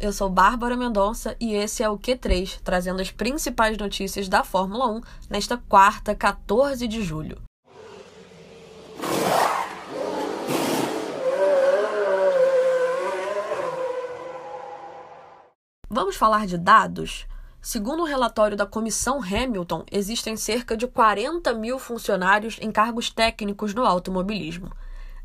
eu sou Bárbara Mendonça e esse é o Q3, trazendo as principais notícias da Fórmula 1 nesta quarta, 14 de julho. Vamos falar de dados? Segundo o um relatório da Comissão Hamilton, existem cerca de 40 mil funcionários em cargos técnicos no automobilismo.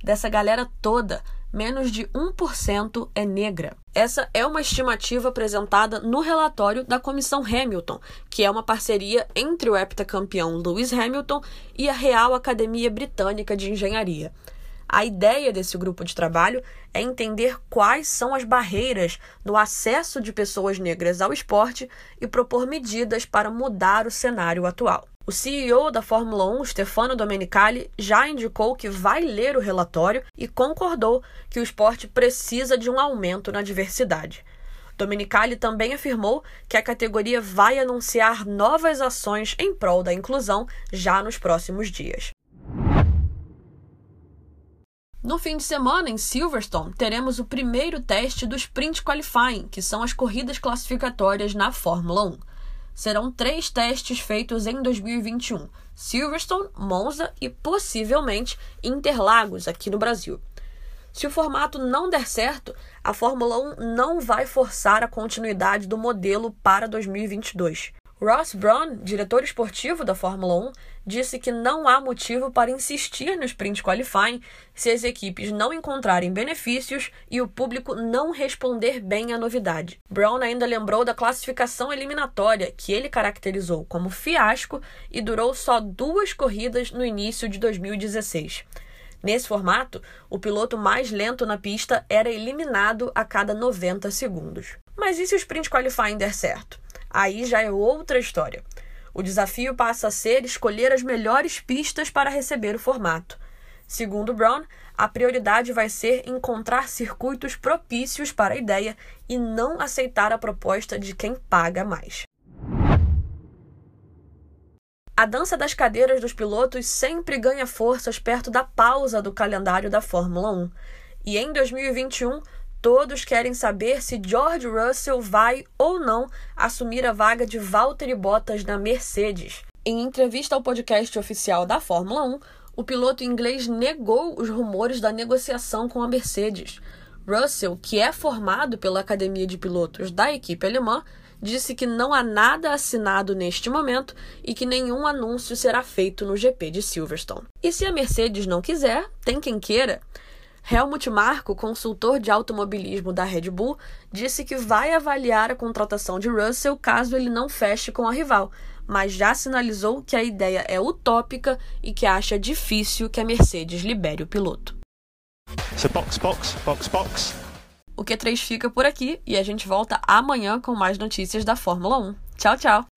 Dessa galera toda, menos de 1% é negra. Essa é uma estimativa apresentada no relatório da Comissão Hamilton, que é uma parceria entre o heptacampeão Lewis Hamilton e a Real Academia Britânica de Engenharia. A ideia desse grupo de trabalho é entender quais são as barreiras no acesso de pessoas negras ao esporte e propor medidas para mudar o cenário atual. O CEO da Fórmula 1, Stefano Domenicali, já indicou que vai ler o relatório e concordou que o esporte precisa de um aumento na diversidade. Domenicali também afirmou que a categoria vai anunciar novas ações em prol da inclusão já nos próximos dias. No fim de semana, em Silverstone, teremos o primeiro teste do Sprint Qualifying, que são as corridas classificatórias na Fórmula 1 serão três testes feitos em 2021: Silverstone, Monza e possivelmente Interlagos, aqui no Brasil. Se o formato não der certo, a Fórmula 1 não vai forçar a continuidade do modelo para 2022. Ross Brawn, diretor esportivo da Fórmula 1, disse que não há motivo para insistir no sprint qualifying se as equipes não encontrarem benefícios e o público não responder bem à novidade. Brown ainda lembrou da classificação eliminatória, que ele caracterizou como fiasco e durou só duas corridas no início de 2016. Nesse formato, o piloto mais lento na pista era eliminado a cada 90 segundos. Mas e se o sprint qualifying der certo? Aí já é outra história. O desafio passa a ser escolher as melhores pistas para receber o formato. Segundo Brown, a prioridade vai ser encontrar circuitos propícios para a ideia e não aceitar a proposta de quem paga mais. A dança das cadeiras dos pilotos sempre ganha forças perto da pausa do calendário da Fórmula 1. E em 2021, Todos querem saber se George Russell vai ou não assumir a vaga de Valtteri Bottas na Mercedes. Em entrevista ao podcast oficial da Fórmula 1, o piloto inglês negou os rumores da negociação com a Mercedes. Russell, que é formado pela Academia de Pilotos da equipe alemã, disse que não há nada assinado neste momento e que nenhum anúncio será feito no GP de Silverstone. E se a Mercedes não quiser, tem quem queira. Helmut Marko, consultor de automobilismo da Red Bull, disse que vai avaliar a contratação de Russell caso ele não feche com a rival, mas já sinalizou que a ideia é utópica e que acha difícil que a Mercedes libere o piloto. So box, box, box, box. O Q3 fica por aqui e a gente volta amanhã com mais notícias da Fórmula 1. Tchau, tchau!